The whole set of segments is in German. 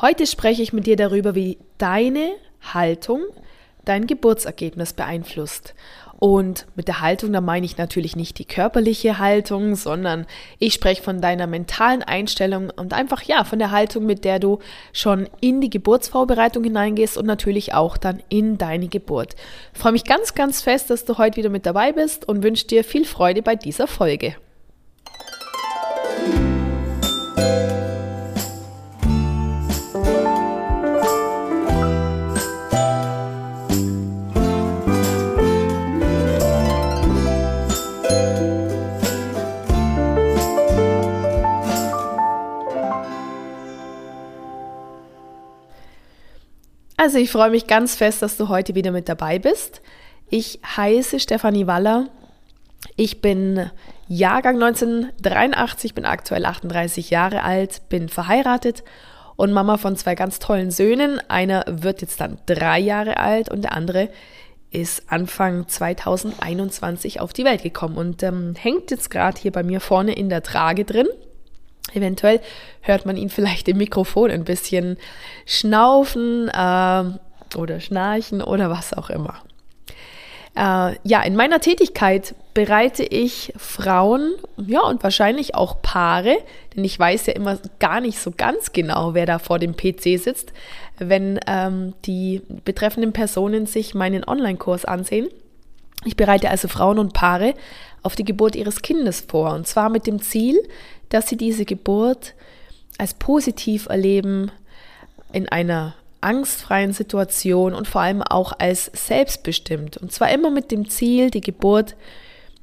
Heute spreche ich mit dir darüber, wie deine Haltung dein Geburtsergebnis beeinflusst. Und mit der Haltung, da meine ich natürlich nicht die körperliche Haltung, sondern ich spreche von deiner mentalen Einstellung und einfach ja, von der Haltung, mit der du schon in die Geburtsvorbereitung hineingehst und natürlich auch dann in deine Geburt. Ich freue mich ganz, ganz fest, dass du heute wieder mit dabei bist und wünsche dir viel Freude bei dieser Folge. Also ich freue mich ganz fest, dass du heute wieder mit dabei bist. Ich heiße Stefanie Waller. Ich bin Jahrgang 1983, bin aktuell 38 Jahre alt, bin verheiratet und Mama von zwei ganz tollen Söhnen. Einer wird jetzt dann drei Jahre alt und der andere ist Anfang 2021 auf die Welt gekommen und ähm, hängt jetzt gerade hier bei mir vorne in der Trage drin. Eventuell hört man ihn vielleicht im Mikrofon ein bisschen schnaufen äh, oder schnarchen oder was auch immer. Äh, ja, in meiner Tätigkeit bereite ich Frauen, ja, und wahrscheinlich auch Paare, denn ich weiß ja immer gar nicht so ganz genau, wer da vor dem PC sitzt, wenn ähm, die betreffenden Personen sich meinen Online-Kurs ansehen. Ich bereite also Frauen und Paare auf die Geburt ihres Kindes vor, und zwar mit dem Ziel, dass sie diese Geburt als positiv erleben, in einer angstfreien Situation und vor allem auch als selbstbestimmt. Und zwar immer mit dem Ziel, die Geburt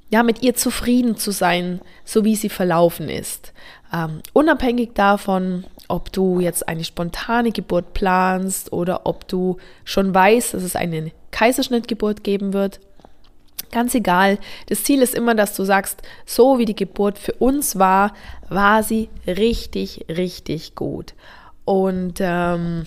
ja mit ihr zufrieden zu sein, so wie sie verlaufen ist. Ähm, unabhängig davon, ob du jetzt eine spontane Geburt planst oder ob du schon weißt, dass es eine Kaiserschnittgeburt geben wird, Ganz egal. Das Ziel ist immer, dass du sagst, so wie die Geburt für uns war, war sie richtig, richtig gut. Und ähm,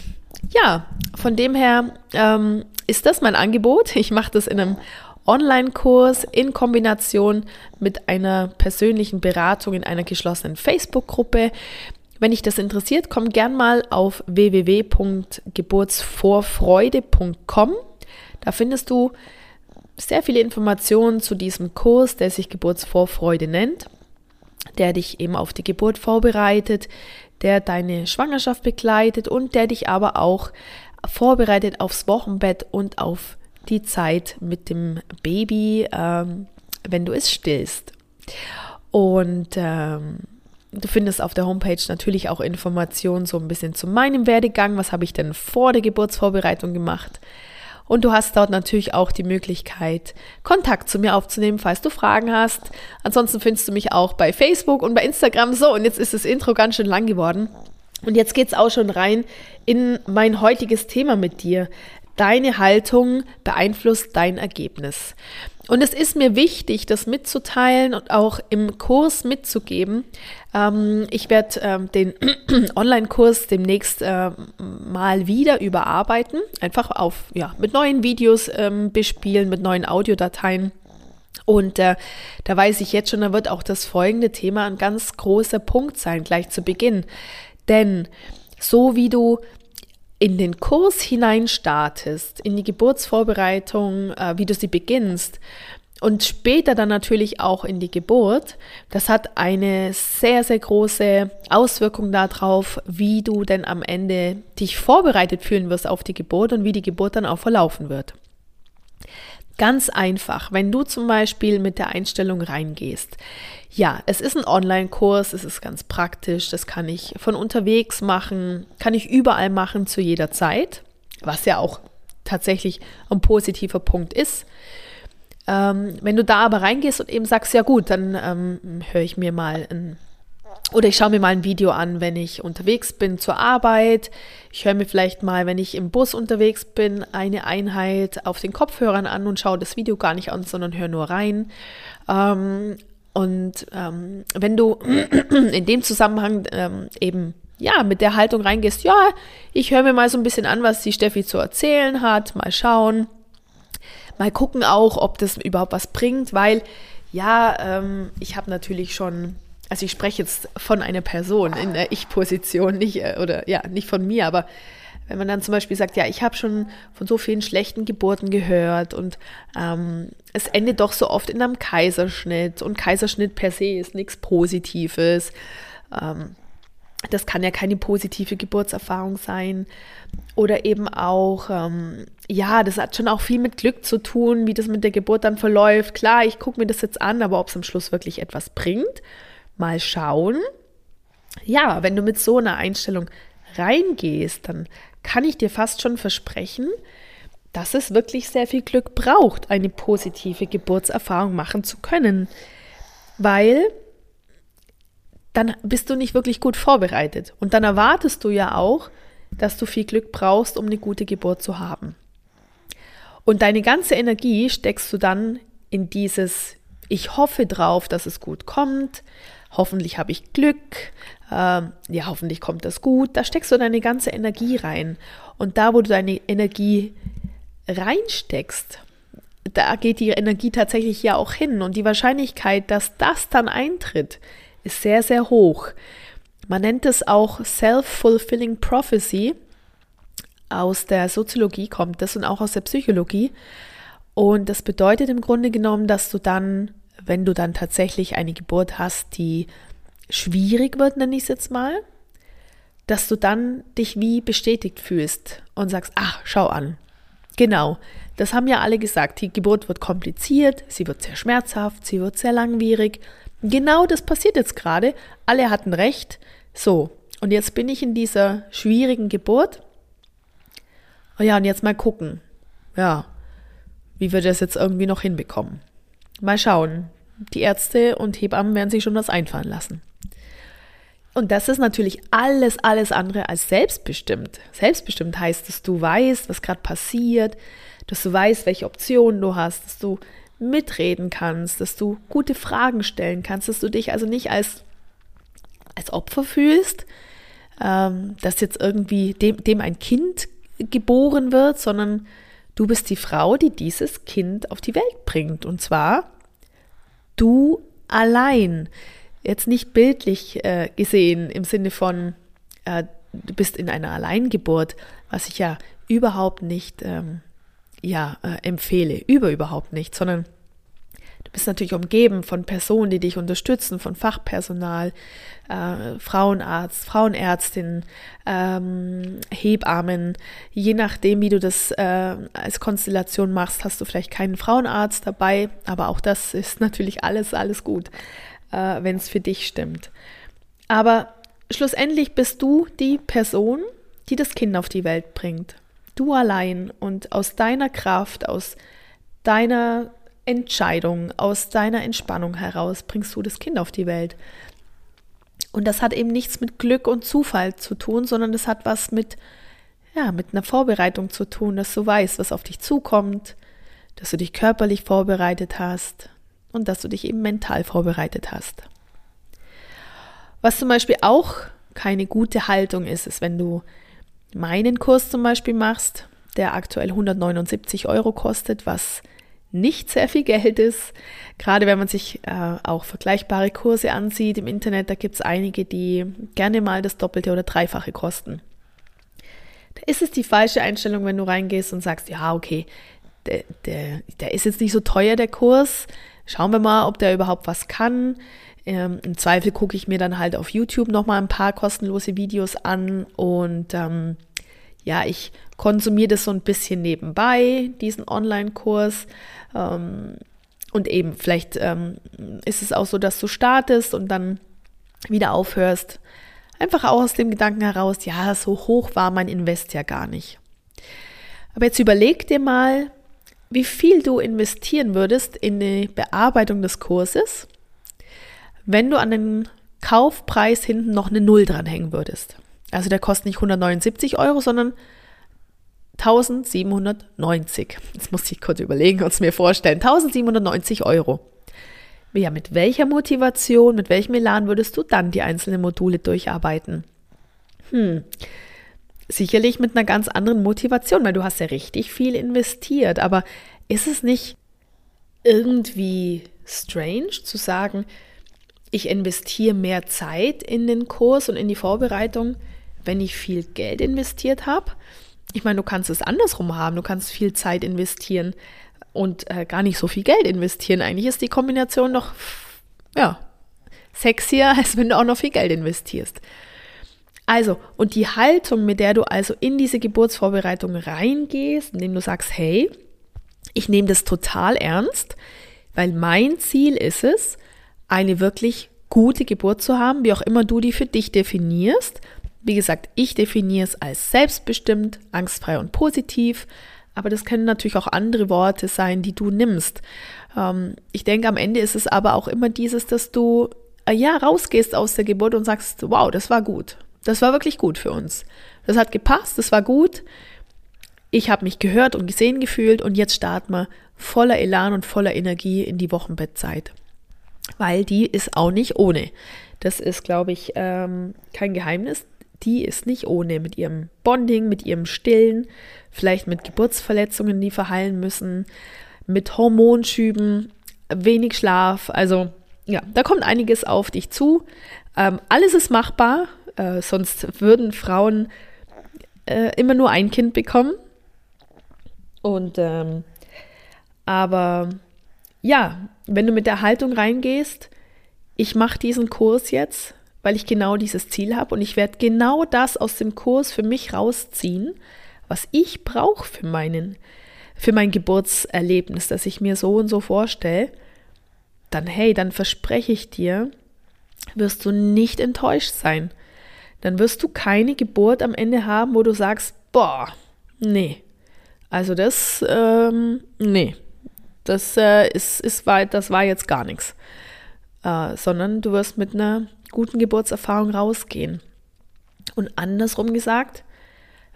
ja, von dem her ähm, ist das mein Angebot. Ich mache das in einem Online-Kurs in Kombination mit einer persönlichen Beratung in einer geschlossenen Facebook-Gruppe. Wenn dich das interessiert, komm gern mal auf www.geburtsvorfreude.com. Da findest du sehr viele Informationen zu diesem Kurs, der sich Geburtsvorfreude nennt, der dich eben auf die Geburt vorbereitet, der deine Schwangerschaft begleitet und der dich aber auch vorbereitet aufs Wochenbett und auf die Zeit mit dem Baby, ähm, wenn du es stillst. Und ähm, du findest auf der Homepage natürlich auch Informationen so ein bisschen zu meinem Werdegang. Was habe ich denn vor der Geburtsvorbereitung gemacht? Und du hast dort natürlich auch die Möglichkeit, Kontakt zu mir aufzunehmen, falls du Fragen hast. Ansonsten findest du mich auch bei Facebook und bei Instagram. So, und jetzt ist das Intro ganz schön lang geworden. Und jetzt geht es auch schon rein in mein heutiges Thema mit dir. Deine Haltung beeinflusst dein Ergebnis. Und es ist mir wichtig, das mitzuteilen und auch im Kurs mitzugeben. Ähm, ich werde ähm, den Online-Kurs demnächst äh, mal wieder überarbeiten, einfach auf ja mit neuen Videos ähm, bespielen, mit neuen Audiodateien. Und äh, da weiß ich jetzt schon, da wird auch das folgende Thema ein ganz großer Punkt sein, gleich zu Beginn. Denn so wie du in den Kurs hineinstartest, in die Geburtsvorbereitung, äh, wie du sie beginnst und später dann natürlich auch in die Geburt, das hat eine sehr, sehr große Auswirkung darauf, wie du denn am Ende dich vorbereitet fühlen wirst auf die Geburt und wie die Geburt dann auch verlaufen wird. Ganz einfach, wenn du zum Beispiel mit der Einstellung reingehst. Ja, es ist ein Online-Kurs, es ist ganz praktisch, das kann ich von unterwegs machen, kann ich überall machen zu jeder Zeit, was ja auch tatsächlich ein positiver Punkt ist. Ähm, wenn du da aber reingehst und eben sagst, ja gut, dann ähm, höre ich mir mal ein oder ich schaue mir mal ein Video an, wenn ich unterwegs bin zur Arbeit. Ich höre mir vielleicht mal, wenn ich im Bus unterwegs bin, eine Einheit auf den Kopfhörern an und schaue das Video gar nicht an, sondern höre nur rein. Ähm, und ähm, wenn du in dem Zusammenhang ähm, eben ja mit der Haltung reingehst, ja, ich höre mir mal so ein bisschen an, was die Steffi zu erzählen hat, mal schauen, mal gucken auch, ob das überhaupt was bringt, weil ja, ähm, ich habe natürlich schon also ich spreche jetzt von einer Person in der Ich-Position, nicht, äh, oder ja, nicht von mir, aber wenn man dann zum Beispiel sagt, ja, ich habe schon von so vielen schlechten Geburten gehört und ähm, es endet doch so oft in einem Kaiserschnitt und Kaiserschnitt per se ist nichts Positives. Ähm, das kann ja keine positive Geburtserfahrung sein. Oder eben auch, ähm, ja, das hat schon auch viel mit Glück zu tun, wie das mit der Geburt dann verläuft. Klar, ich gucke mir das jetzt an, aber ob es am Schluss wirklich etwas bringt, mal schauen. Ja, wenn du mit so einer Einstellung reingehst, dann kann ich dir fast schon versprechen, dass es wirklich sehr viel Glück braucht, eine positive Geburtserfahrung machen zu können. Weil dann bist du nicht wirklich gut vorbereitet. Und dann erwartest du ja auch, dass du viel Glück brauchst, um eine gute Geburt zu haben. Und deine ganze Energie steckst du dann in dieses, ich hoffe drauf, dass es gut kommt, hoffentlich habe ich Glück, äh, ja, hoffentlich kommt das gut. Da steckst du deine ganze Energie rein. Und da, wo du deine Energie reinsteckst, da geht die Energie tatsächlich ja auch hin. Und die Wahrscheinlichkeit, dass das dann eintritt, ist sehr, sehr hoch. Man nennt es auch Self-Fulfilling Prophecy. Aus der Soziologie kommt das und auch aus der Psychologie. Und das bedeutet im Grunde genommen, dass du dann, wenn du dann tatsächlich eine Geburt hast, die schwierig wird, nenne ich es jetzt mal, dass du dann dich wie bestätigt fühlst und sagst, ach, schau an. Genau, das haben ja alle gesagt. Die Geburt wird kompliziert, sie wird sehr schmerzhaft, sie wird sehr langwierig. Genau das passiert jetzt gerade. Alle hatten recht. So, und jetzt bin ich in dieser schwierigen Geburt. Oh ja, und jetzt mal gucken. Ja, wie wir das jetzt irgendwie noch hinbekommen. Mal schauen. Die Ärzte und Hebammen werden sich schon was einfallen lassen. Und das ist natürlich alles, alles andere als selbstbestimmt. Selbstbestimmt heißt, dass du weißt, was gerade passiert, dass du weißt, welche Optionen du hast, dass du mitreden kannst, dass du gute Fragen stellen kannst, dass du dich also nicht als, als Opfer fühlst, ähm, dass jetzt irgendwie dem, dem ein Kind geboren wird, sondern du bist die Frau, die dieses Kind auf die Welt bringt. Und zwar du allein. Jetzt nicht bildlich äh, gesehen im Sinne von, äh, du bist in einer Alleingeburt, was ich ja überhaupt nicht ähm, ja, äh, empfehle, über überhaupt nicht, sondern du bist natürlich umgeben von Personen, die dich unterstützen, von Fachpersonal, äh, Frauenarzt, Frauenärztin, ähm, Hebammen. Je nachdem, wie du das äh, als Konstellation machst, hast du vielleicht keinen Frauenarzt dabei, aber auch das ist natürlich alles, alles gut, äh, wenn es für dich stimmt. Aber schlussendlich bist du die Person, die das Kind auf die Welt bringt du allein und aus deiner Kraft, aus deiner Entscheidung, aus deiner Entspannung heraus bringst du das Kind auf die Welt. Und das hat eben nichts mit Glück und Zufall zu tun, sondern das hat was mit, ja, mit einer Vorbereitung zu tun, dass du weißt, was auf dich zukommt, dass du dich körperlich vorbereitet hast und dass du dich eben mental vorbereitet hast. Was zum Beispiel auch keine gute Haltung ist, ist, wenn du meinen Kurs zum Beispiel machst, der aktuell 179 Euro kostet, was nicht sehr viel Geld ist. Gerade wenn man sich äh, auch vergleichbare Kurse ansieht im Internet, da gibt es einige, die gerne mal das Doppelte oder Dreifache kosten. Da ist es die falsche Einstellung, wenn du reingehst und sagst, ja, okay, der, der, der ist jetzt nicht so teuer, der Kurs. Schauen wir mal, ob der überhaupt was kann. Ähm, Im Zweifel gucke ich mir dann halt auf YouTube nochmal ein paar kostenlose Videos an und ähm, ja, ich konsumiere das so ein bisschen nebenbei, diesen Online-Kurs. Ähm, und eben, vielleicht ähm, ist es auch so, dass du startest und dann wieder aufhörst. Einfach auch aus dem Gedanken heraus, ja, so hoch war mein Invest ja gar nicht. Aber jetzt überleg dir mal, wie viel du investieren würdest in die Bearbeitung des Kurses wenn du an den Kaufpreis hinten noch eine Null dranhängen würdest. Also der kostet nicht 179 Euro, sondern 1790. Jetzt muss ich kurz überlegen und es mir vorstellen. 1790 Euro. Ja, mit welcher Motivation, mit welchem Elan würdest du dann die einzelnen Module durcharbeiten? Hm, sicherlich mit einer ganz anderen Motivation, weil du hast ja richtig viel investiert. Aber ist es nicht irgendwie strange zu sagen, ich investiere mehr Zeit in den Kurs und in die Vorbereitung, wenn ich viel Geld investiert habe. Ich meine, du kannst es andersrum haben. Du kannst viel Zeit investieren und äh, gar nicht so viel Geld investieren. Eigentlich ist die Kombination noch, ja, sexier, als wenn du auch noch viel Geld investierst. Also, und die Haltung, mit der du also in diese Geburtsvorbereitung reingehst, indem du sagst, hey, ich nehme das total ernst, weil mein Ziel ist es, eine wirklich gute Geburt zu haben, wie auch immer du die für dich definierst. Wie gesagt, ich definiere es als selbstbestimmt, angstfrei und positiv, aber das können natürlich auch andere Worte sein, die du nimmst. Ähm, ich denke, am Ende ist es aber auch immer dieses, dass du äh, ja rausgehst aus der Geburt und sagst, wow, das war gut. Das war wirklich gut für uns. Das hat gepasst, das war gut. Ich habe mich gehört und gesehen gefühlt und jetzt starten wir voller Elan und voller Energie in die Wochenbettzeit weil die ist auch nicht ohne. Das ist, glaube ich, ähm, kein Geheimnis. Die ist nicht ohne mit ihrem Bonding, mit ihrem Stillen, vielleicht mit Geburtsverletzungen, die verheilen müssen, mit Hormonschüben, wenig Schlaf. Also ja, da kommt einiges auf dich zu. Ähm, alles ist machbar, äh, sonst würden Frauen äh, immer nur ein Kind bekommen. Und ähm, aber ja, wenn du mit der Haltung reingehst, ich mache diesen Kurs jetzt, weil ich genau dieses Ziel habe und ich werde genau das aus dem Kurs für mich rausziehen, was ich brauche für meinen für mein Geburtserlebnis, das ich mir so und so vorstelle, dann hey, dann verspreche ich dir, wirst du nicht enttäuscht sein. Dann wirst du keine Geburt am Ende haben, wo du sagst, boah, nee. Also das, ähm, nee, das, äh, ist, ist, war, das war jetzt gar nichts. Äh, sondern du wirst mit einer guten Geburtserfahrung rausgehen. Und andersrum gesagt,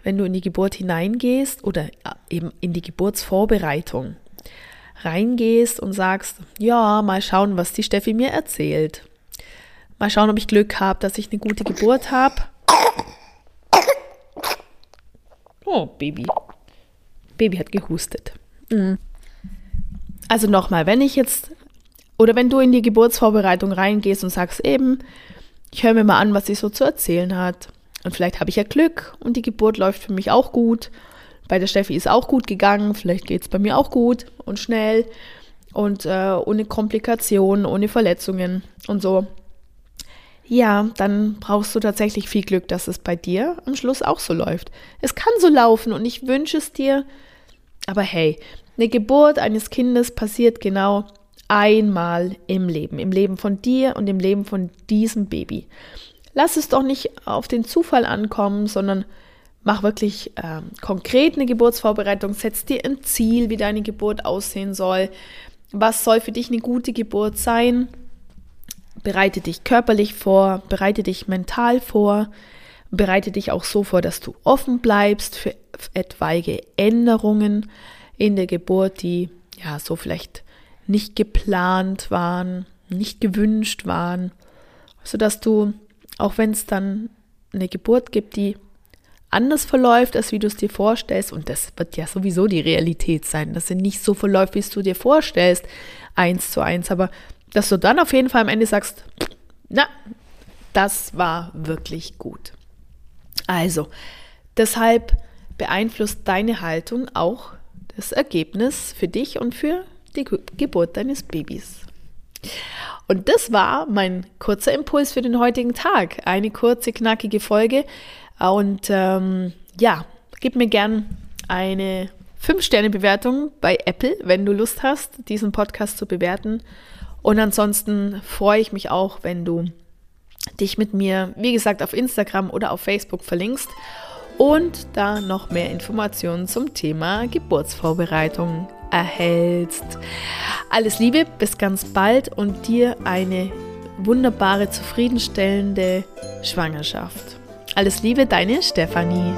wenn du in die Geburt hineingehst oder eben in die Geburtsvorbereitung reingehst und sagst, ja, mal schauen, was die Steffi mir erzählt. Mal schauen, ob ich Glück habe, dass ich eine gute Geburt habe. Oh, Baby. Baby hat gehustet. Mhm. Also nochmal, wenn ich jetzt oder wenn du in die Geburtsvorbereitung reingehst und sagst eben, ich höre mir mal an, was sie so zu erzählen hat. Und vielleicht habe ich ja Glück und die Geburt läuft für mich auch gut. Bei der Steffi ist auch gut gegangen, vielleicht geht es bei mir auch gut und schnell und äh, ohne Komplikationen, ohne Verletzungen und so. Ja, dann brauchst du tatsächlich viel Glück, dass es bei dir am Schluss auch so läuft. Es kann so laufen und ich wünsche es dir, aber hey, eine Geburt eines Kindes passiert genau einmal im Leben, im Leben von dir und im Leben von diesem Baby. Lass es doch nicht auf den Zufall ankommen, sondern mach wirklich äh, konkret eine Geburtsvorbereitung, setz dir ein Ziel, wie deine Geburt aussehen soll. Was soll für dich eine gute Geburt sein? Bereite dich körperlich vor, bereite dich mental vor, bereite dich auch so vor, dass du offen bleibst für etwaige Änderungen in der Geburt, die ja so vielleicht nicht geplant waren, nicht gewünscht waren, sodass du, auch wenn es dann eine Geburt gibt, die anders verläuft, als wie du es dir vorstellst, und das wird ja sowieso die Realität sein, dass sie nicht so verläuft, wie du dir vorstellst, eins zu eins, aber dass du dann auf jeden Fall am Ende sagst, na, das war wirklich gut. Also, deshalb beeinflusst deine Haltung auch das Ergebnis für dich und für die Geburt deines Babys. Und das war mein kurzer Impuls für den heutigen Tag. Eine kurze, knackige Folge. Und ähm, ja, gib mir gern eine 5-Sterne-Bewertung bei Apple, wenn du Lust hast, diesen Podcast zu bewerten. Und ansonsten freue ich mich auch, wenn du dich mit mir, wie gesagt, auf Instagram oder auf Facebook verlinkst und da noch mehr Informationen zum Thema Geburtsvorbereitung erhältst. Alles Liebe, bis ganz bald und dir eine wunderbare, zufriedenstellende Schwangerschaft. Alles Liebe, deine Stefanie.